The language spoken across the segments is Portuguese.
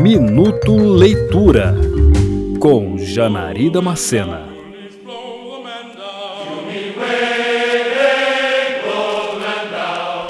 Minuto Leitura com Janari Macena.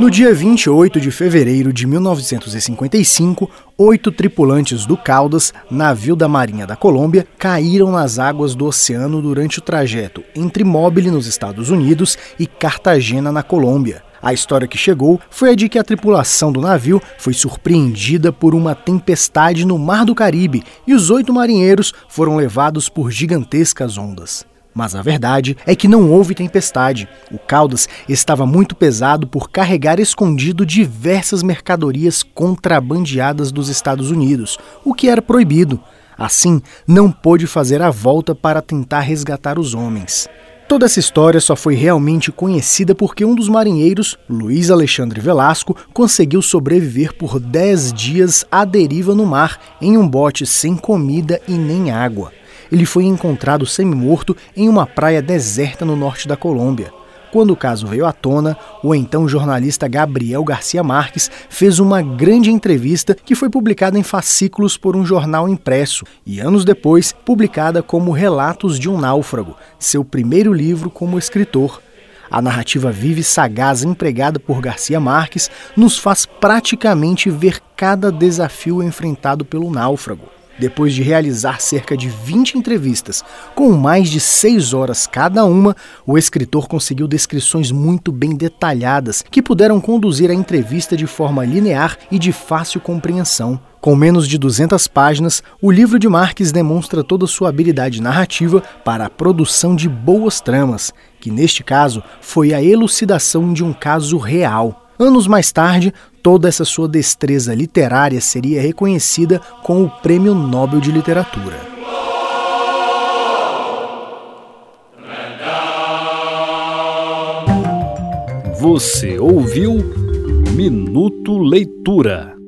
No dia 28 de fevereiro de 1955, oito tripulantes do Caldas, navio da Marinha da Colômbia, caíram nas águas do oceano durante o trajeto entre Mobile, nos Estados Unidos, e Cartagena, na Colômbia. A história que chegou foi a de que a tripulação do navio foi surpreendida por uma tempestade no Mar do Caribe e os oito marinheiros foram levados por gigantescas ondas. Mas a verdade é que não houve tempestade. O Caldas estava muito pesado por carregar escondido diversas mercadorias contrabandeadas dos Estados Unidos, o que era proibido. Assim, não pôde fazer a volta para tentar resgatar os homens. Toda essa história só foi realmente conhecida porque um dos marinheiros, Luiz Alexandre Velasco, conseguiu sobreviver por 10 dias à deriva no mar, em um bote sem comida e nem água. Ele foi encontrado semi-morto em uma praia deserta no norte da Colômbia. Quando o caso veio à tona, o então jornalista Gabriel Garcia Marques fez uma grande entrevista que foi publicada em fascículos por um jornal impresso e, anos depois, publicada como Relatos de um Náufrago, seu primeiro livro como escritor. A narrativa vive e sagaz empregada por Garcia Marques nos faz praticamente ver cada desafio enfrentado pelo náufrago. Depois de realizar cerca de 20 entrevistas, com mais de 6 horas cada uma, o escritor conseguiu descrições muito bem detalhadas que puderam conduzir a entrevista de forma linear e de fácil compreensão. Com menos de 200 páginas, o livro de Marques demonstra toda sua habilidade narrativa para a produção de boas tramas, que neste caso foi a elucidação de um caso real. Anos mais tarde, toda essa sua destreza literária seria reconhecida com o Prêmio Nobel de Literatura. Você ouviu Minuto Leitura.